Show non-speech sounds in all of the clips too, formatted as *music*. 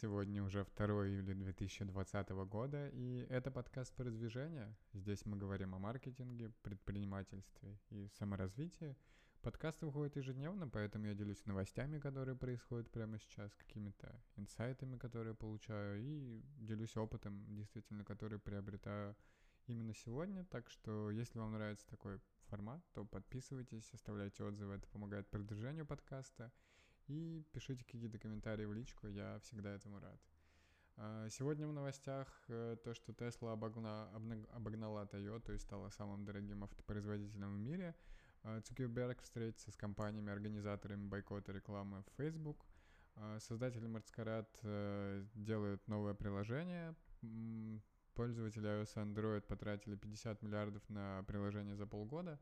Сегодня уже 2 июля 2020 года, и это подкаст «Продвижение». Здесь мы говорим о маркетинге, предпринимательстве и саморазвитии. Подкаст выходит ежедневно, поэтому я делюсь новостями, которые происходят прямо сейчас, какими-то инсайтами, которые получаю, и делюсь опытом, действительно, который приобретаю именно сегодня. Так что, если вам нравится такой формат, то подписывайтесь, оставляйте отзывы, это помогает продвижению подкаста – и пишите какие-то комментарии в личку, я всегда этому рад. А, сегодня в новостях э, то, что Tesla обогна, обогнала Toyota и стала самым дорогим автопроизводителем в мире. А, Цукерберг встретится с компаниями-организаторами бойкота рекламы в Facebook. А, создатели Marscarat э, делают новое приложение. Пользователи iOS и Android потратили 50 миллиардов на приложение за полгода.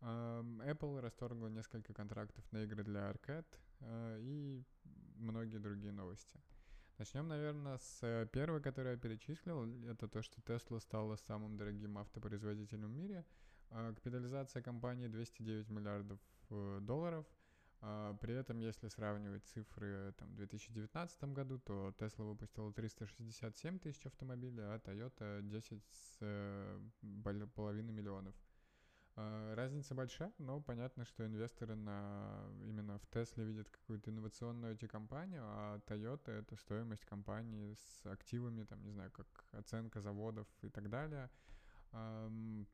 Apple расторгла несколько контрактов на игры для Arcade, Э, и многие другие новости. Начнем, наверное, с э, первой, которую я перечислил. Это то, что Tesla стала самым дорогим автопроизводителем в мире. Э, капитализация компании 209 миллиардов долларов. При этом, если сравнивать цифры там, в 2019 году, то Tesla выпустила 367 тысяч автомобилей, а Toyota 10 с половиной миллионов. А, разница большая, но понятно, что инвесторы на, именно в Тесле видят какую-то инновационную IT-компанию, а Toyota — это стоимость компании с активами, там, не знаю, как оценка заводов и так далее.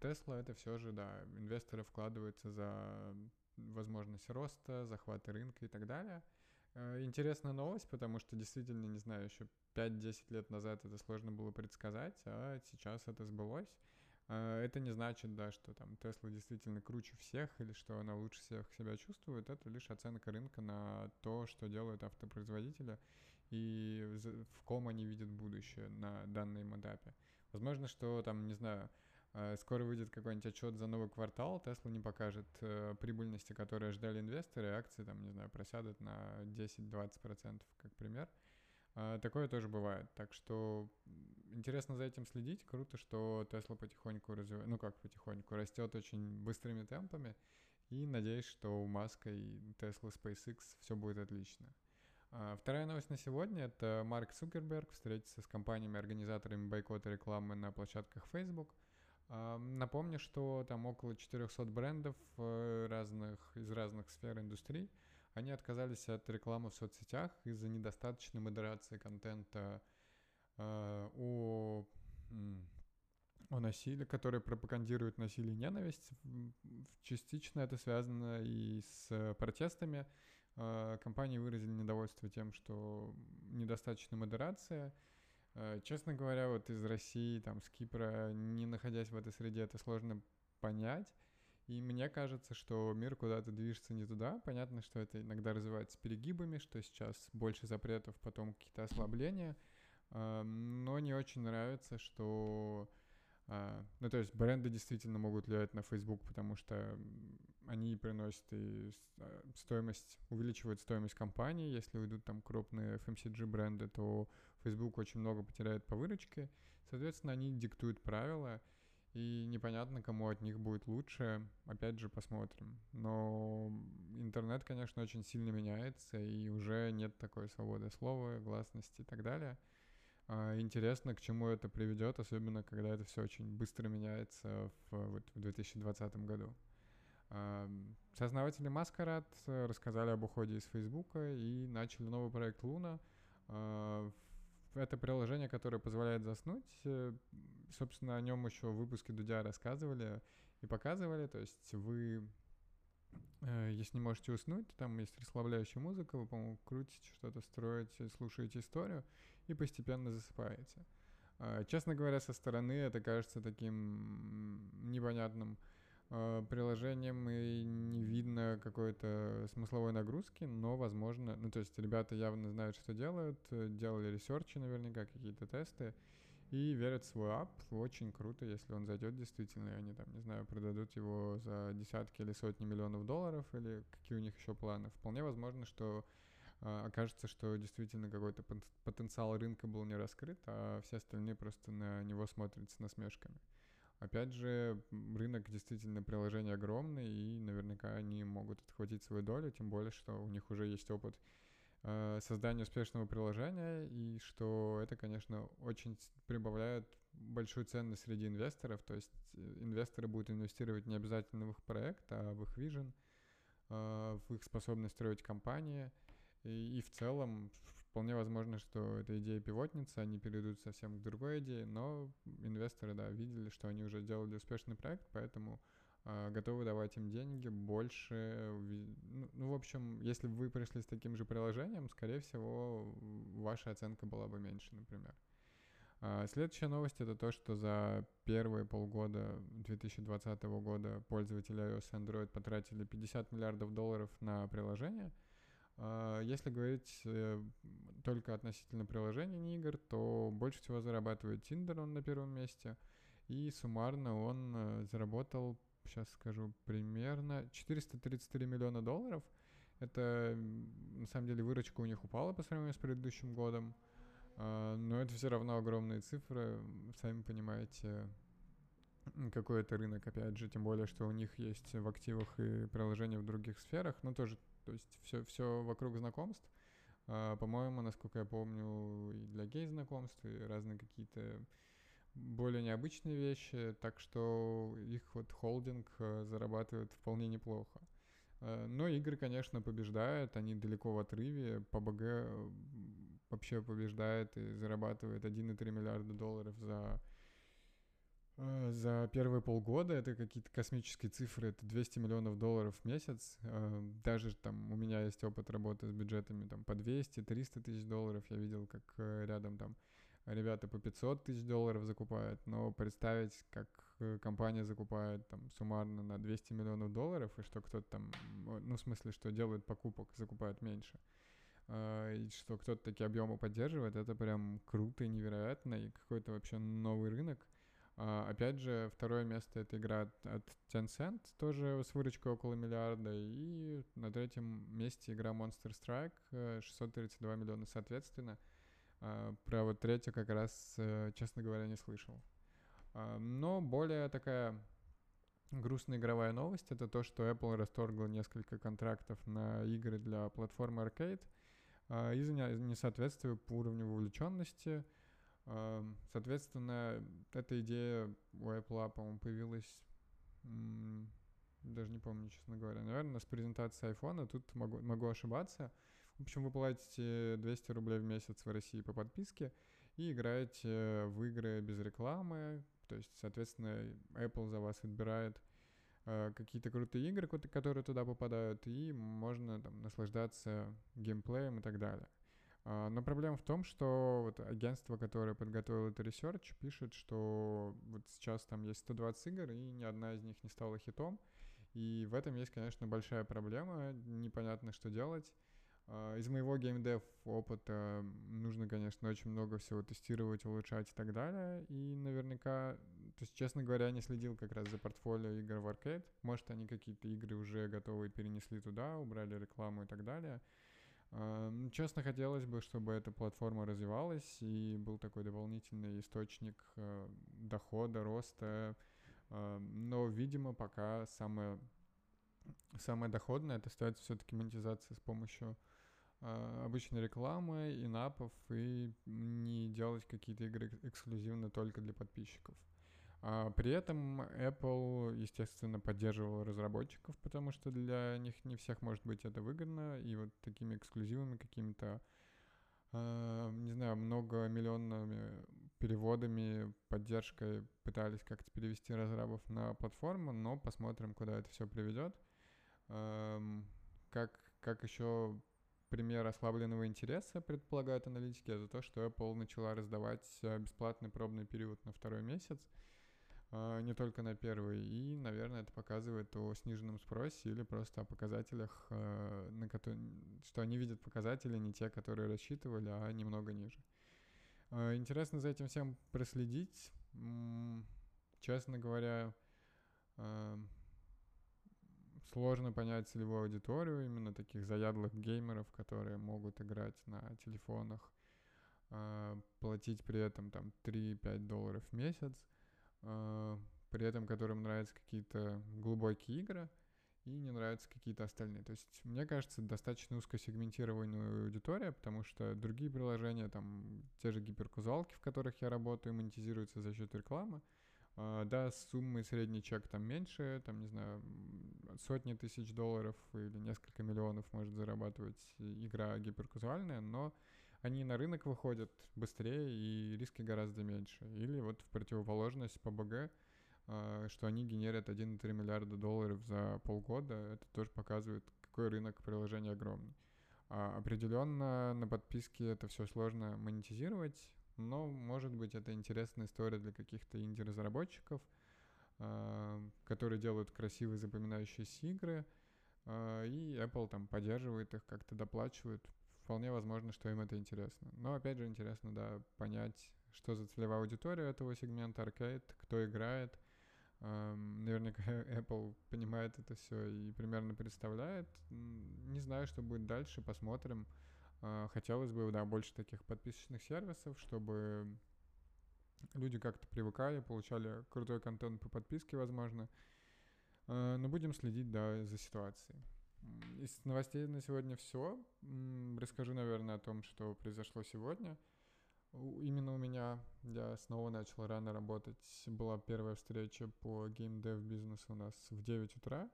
Тесла — это все же, да, инвесторы вкладываются за возможность роста, захвата рынка и так далее. А, интересная новость, потому что действительно, не знаю, еще 5-10 лет назад это сложно было предсказать, а сейчас это сбылось. А, это не значит, да, что там Тесла действительно круче всех или что она лучше всех себя чувствует. Это лишь оценка рынка на то, что делают автопроизводители и в ком они видят будущее на данном этапе. Возможно, что там, не знаю, а, скоро выйдет какой-нибудь отчет за новый квартал, Тесла не покажет э, прибыльности, которые ждали инвесторы, акции там, не знаю, просядут на 10-20%, как пример. А, такое тоже бывает. Так что интересно за этим следить. Круто, что Tesla потихоньку развивает, ну как потихоньку, растет очень быстрыми темпами. И надеюсь, что у Маска и Tesla SpaceX все будет отлично. А, вторая новость на сегодня — это Марк Цукерберг встретится с компаниями-организаторами бойкота рекламы на площадках Facebook. А, напомню, что там около 400 брендов э, разных, из разных сфер индустрии — они отказались от рекламы в соцсетях из-за недостаточной модерации контента э, о, о насилии, который пропагандирует насилие и ненависть. Частично это связано и с протестами. Э, компании выразили недовольство тем, что недостаточно модерация. Э, честно говоря, вот из России, там, с Кипра, не находясь в этой среде, это сложно понять. И мне кажется, что мир куда-то движется не туда. Понятно, что это иногда развивается перегибами, что сейчас больше запретов, потом какие-то ослабления. Очень нравится, что... А, ну, то есть бренды действительно могут влиять на Facebook, потому что они приносят и а, стоимость, увеличивают стоимость компании. Если уйдут там крупные FMCG бренды, то Facebook очень много потеряет по выручке. Соответственно, они диктуют правила, и непонятно, кому от них будет лучше. Опять же, посмотрим. Но интернет, конечно, очень сильно меняется, и уже нет такой свободы слова, гласности и так далее. А, интересно, к чему это приведет, особенно когда это все очень быстро меняется в, вот, в 2020 году. А, сооснователи Маскарад рассказали об уходе из Фейсбука и начали новый проект Луна. А, это приложение, которое позволяет заснуть. Э, собственно, о нем еще в выпуске Дудя рассказывали и показывали. То есть вы, э, если не можете уснуть, там есть расслабляющая музыка, вы, по-моему, крутите что-то, строите, слушаете историю и постепенно засыпаете. А, честно говоря, со стороны это кажется таким непонятным э, приложением и не видно какой-то смысловой нагрузки, но возможно, ну то есть ребята явно знают, что делают, делали ресерчи наверняка, какие-то тесты, и верят в свой ап. Очень круто, если он зайдет действительно, и они там, не знаю, продадут его за десятки или сотни миллионов долларов, или какие у них еще планы. Вполне возможно, что окажется, что действительно какой-то потенциал рынка был не раскрыт, а все остальные просто на него смотрят с насмешками. Опять же, рынок действительно приложений огромный, и наверняка они могут отхватить свою долю, тем более, что у них уже есть опыт э, создания успешного приложения, и что это, конечно, очень прибавляет большую ценность среди инвесторов, то есть э, инвесторы будут инвестировать не обязательно в их проект, а в их вижен, э, в их способность строить компании, и, и в целом вполне возможно, что эта идея пивотница, они перейдут совсем к другой идее, но инвесторы, да, видели, что они уже сделали успешный проект, поэтому э, готовы давать им деньги больше. Ну, ну, в общем, если бы вы пришли с таким же приложением, скорее всего, ваша оценка была бы меньше, например. А, следующая новость это то, что за первые полгода 2020 года пользователи iOS и Android потратили 50 миллиардов долларов на приложение. А, если говорить э, только относительно приложений, игр, то больше всего зарабатывает Tinder, он на первом месте. И суммарно он э, заработал, сейчас скажу, примерно 433 миллиона долларов. Это, на самом деле, выручка у них упала по сравнению с предыдущим годом. А, но это все равно огромные цифры, сами понимаете, какой это рынок, опять же, тем более, что у них есть в активах и приложения в других сферах, но тоже, то есть все, все вокруг знакомств. А, по-моему, насколько я помню, и для гей-знакомств, и разные какие-то более необычные вещи, так что их вот холдинг э, зарабатывает вполне неплохо. А, но игры, конечно, побеждают, они далеко в отрыве. PUBG вообще побеждает и зарабатывает 1,3 миллиарда долларов за э, за первые полгода это какие-то космические цифры, это 200 миллионов долларов в месяц. Э, даже там у меня есть опыт работы с бюджетами там по 200-300 тысяч долларов. Я видел, как э, рядом там ребята по 500 тысяч долларов закупают, но представить, как компания закупает там суммарно на 200 миллионов долларов, и что кто-то там, ну, в смысле, что делает покупок, закупает меньше – и что кто-то такие объемы поддерживает, это прям круто и невероятно, и какой-то вообще новый рынок. Uh, опять же, второе место это игра от Tencent, тоже с выручкой около миллиарда. И на третьем месте игра Monster Strike, 632 миллиона соответственно. Uh, про вот третью как раз, uh, честно говоря, не слышал. Но более такая грустная игровая новость — это то, что Apple расторгла несколько контрактов на игры для платформы Arcade — а, из-за несоответствия по уровню вовлеченности. А, соответственно, эта идея у Apple, по-моему, появилась, даже не помню, честно говоря, наверное, с презентации iPhone, тут могу, могу ошибаться. В общем, вы платите 200 рублей в месяц в России по подписке и играете в игры без рекламы, то есть, соответственно, Apple за вас отбирает Э, какие-то крутые игры, которые туда попадают, и можно там наслаждаться геймплеем и так далее. А, но проблема в том, что вот агентство, которое подготовило это research, пишет, что вот сейчас там есть 120 игр, и ни одна из них не стала хитом. И в этом есть, конечно, большая проблема, непонятно, что делать. А, из моего геймдев опыта нужно, конечно, очень много всего тестировать, улучшать и так далее. И наверняка то есть, честно говоря, я не следил как раз за портфолио игр в аркейд. Может, они какие-то игры уже готовые перенесли туда, убрали рекламу и так далее. Uh, честно, хотелось бы, чтобы эта платформа развивалась и был такой дополнительный источник uh, дохода, роста. Uh, но, видимо, пока самое, самое доходное это остается все-таки монетизация с помощью обычной рекламы, инапов и не делать какие-то игры эксклюзивно только для подписчиков. А при этом Apple, естественно, поддерживал разработчиков, потому что для них не всех может быть это выгодно, и вот такими эксклюзивами какими-то, э, не знаю, многомиллионными переводами, поддержкой пытались как-то перевести разрабов на платформу, но посмотрим, куда это все приведет. Как, как еще пример ослабленного интереса, предполагают аналитики, это то, что Apple начала раздавать э, бесплатный пробный период на второй месяц, а, не только на первый. И, наверное, это показывает о сниженном спросе или просто о показателях, а, на которые, что они видят показатели не те, которые рассчитывали, а немного ниже. А, интересно за этим всем проследить. Честно говоря, сложно понять целевую аудиторию именно таких заядлых геймеров, которые могут играть на телефонах, платить при этом там 3-5 долларов в месяц. А, при этом которым нравятся какие-то глубокие игры. и не нравятся какие-то остальные. То есть, мне кажется, достаточно узкосегментированная аудитория, потому что другие приложения, там, те же гиперкузалки, в которых я работаю, монетизируются за счет рекламы. Uh, да, суммы средний чек там меньше, там, не знаю, сотни тысяч долларов или несколько миллионов может зарабатывать игра гиперказуальная, но они на рынок выходят быстрее и риски гораздо меньше. Или вот в противоположность PUBG, а, что они генерят 1,3 миллиарда долларов за полгода, это тоже показывает, какой рынок приложения огромный. А определенно на подписке это все сложно монетизировать, но, может быть, это интересная история для каких-то инди-разработчиков, а, которые делают красивые запоминающиеся игры, и Apple там поддерживает их, как-то доплачивает. Вполне возможно, что им это интересно. Но, опять же, интересно, да, понять, что за целевая аудитория этого сегмента аркейд, кто играет, Наверняка *laughs* Apple понимает это все и примерно представляет. Не знаю, что будет дальше, посмотрим. А, хотелось бы, да, больше таких подписочных сервисов, чтобы люди как-то привыкали, получали крутой контент по подписке, возможно. А, но будем следить, да, за ситуацией. Из новостей на сегодня все. Расскажу, наверное, о том, что произошло сегодня – Именно у меня, я снова начал рано работать. Была первая встреча по геймдев бизнесу у нас в 9 утра.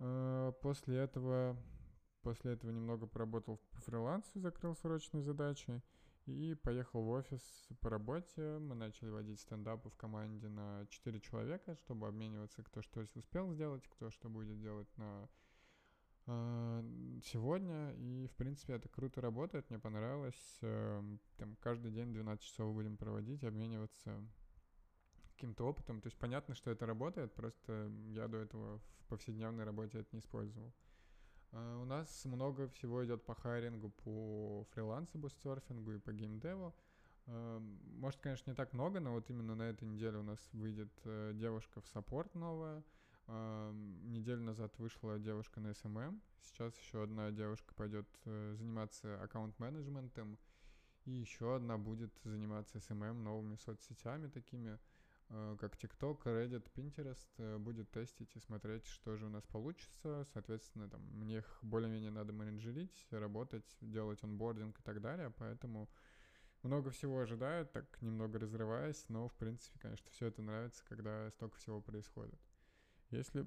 Э, после этого, после этого немного поработал по фрилансу, закрыл срочные задачи и поехал в офис по работе. Мы начали водить стендапы в команде на 4 человека, чтобы обмениваться, кто что успел сделать, кто что будет делать на сегодня, и, в принципе, это круто работает, мне понравилось. Эм, там каждый день 12 часов будем проводить, обмениваться каким-то опытом. То есть понятно, что это работает, просто я до этого в повседневной работе это не использовал. А, у нас много всего идет по hiring у, по фрилансу, бустсерфингу и по gamedev у. Эм, может, конечно, не так много, но вот именно на этой неделе у нас выйдет э, девушка в support новая — Неделю назад вышла девушка на SMM. Сейчас еще одна девушка пойдет э, заниматься аккаунт-менеджментом. И еще одна будет заниматься SMM новыми соцсетями такими, э, как TikTok, Reddit, Pinterest. Э, будет тестить и смотреть, что же у нас получится. Соответственно, там, мне их более-менее надо менеджерить, работать, делать онбординг и так далее. Поэтому много всего ожидают, так немного разрываясь, но, в принципе, конечно, все это нравится, когда столько всего происходит. Если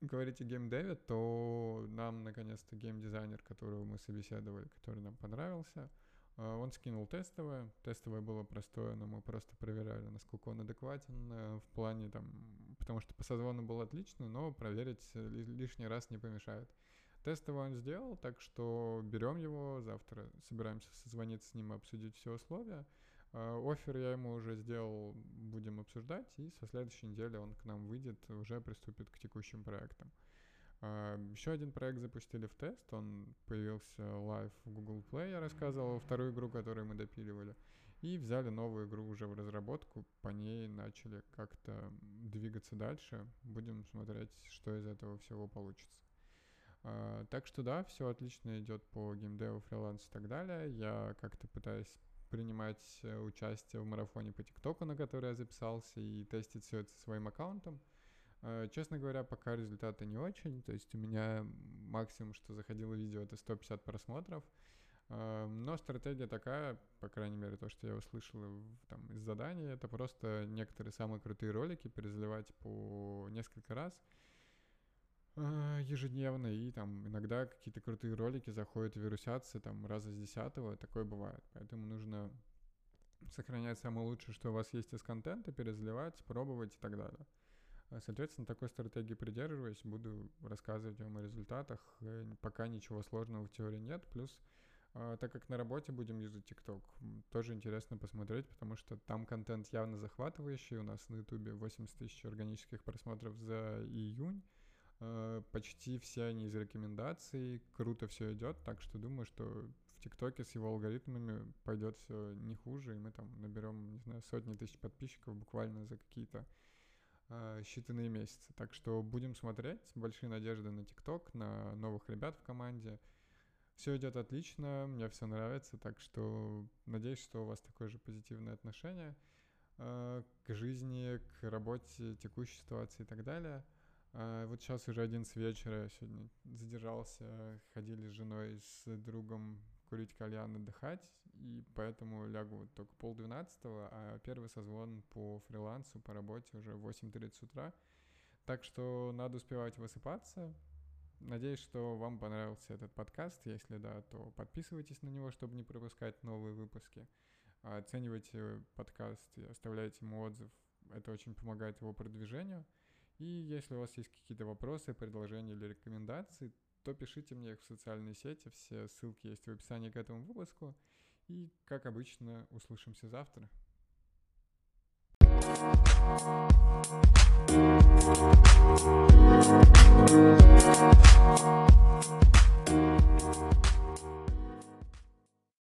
говорить о геймдеве, то нам наконец-то геймдизайнер, которого мы собеседовали, который нам понравился, а, он скинул тестовое. Тестовое было простое, но мы просто проверяли, насколько он адекватен э, в плане там, потому что по созвону был отлично, но проверить лишний раз не помешает. Тестовое он сделал, так что берем его, завтра собираемся созвониться с ним и обсудить все условия. А, офер я ему уже сделал, будем обсуждать, и со следующей недели он к нам выйдет, уже приступит к текущим проектам. А, Еще один проект запустили в тест, он появился live в Google Play, я рассказывал, вторую игру, которую мы допиливали. И взяли новую игру уже в разработку, по ней начали как-то двигаться дальше. Будем смотреть, что из этого всего получится. Uh, так что да, все отлично идет по геймдеву, фриланс и так далее. Я как-то пытаюсь принимать э, участие в марафоне по ТикТоку, на который я записался, и тестить все это своим аккаунтом. Э, честно говоря, пока результаты не очень. То есть у меня максимум, что заходило видео, это 150 просмотров. Э, но стратегия такая, по крайней мере, то, что я услышал там, из задания, это просто некоторые самые крутые ролики перезаливать по несколько раз — ежедневно, и там иногда какие-то крутые ролики заходят, вирусятся там раза с десятого, такое бывает. Поэтому нужно сохранять самое лучшее, что у вас есть из контента, перезаливать, пробовать и так далее. А, соответственно, такой стратегии придерживаюсь, буду рассказывать вам о результатах. Э, пока ничего сложного в теории нет. Плюс, так как на работе будем юзать TikTok, тоже интересно посмотреть, потому что там контент явно захватывающий. У нас на YouTube 80 тысяч органических просмотров за июнь. Э, почти все они из рекомендаций, круто все идет, так что думаю, что в ТикТоке с его алгоритмами пойдет все не хуже, и мы там наберем, не знаю, сотни тысяч подписчиков буквально за какие-то э, считанные месяцы. Так что будем смотреть, большие надежды на ТикТок, на новых ребят в команде. Все идет отлично, мне все нравится, так что надеюсь, что у вас такое же позитивное отношение э, к жизни, к работе, текущей ситуации и так далее. А вот сейчас уже 11 вечера, я сегодня задержался, ходили с женой, с другом курить кальян, отдыхать, и поэтому лягу вот только полдвенадцатого, а первый созвон по фрилансу, по работе уже в 8.30 утра. Так что надо успевать высыпаться. Надеюсь, что вам понравился этот подкаст. Если да, то подписывайтесь на него, чтобы не пропускать новые выпуски. Оценивайте подкаст и оставляйте ему отзыв. Это очень помогает его продвижению. И если у вас есть какие-то вопросы, предложения или рекомендации, то пишите мне их в социальные сети. Все ссылки есть в описании к этому выпуску. И, как обычно, услышимся завтра.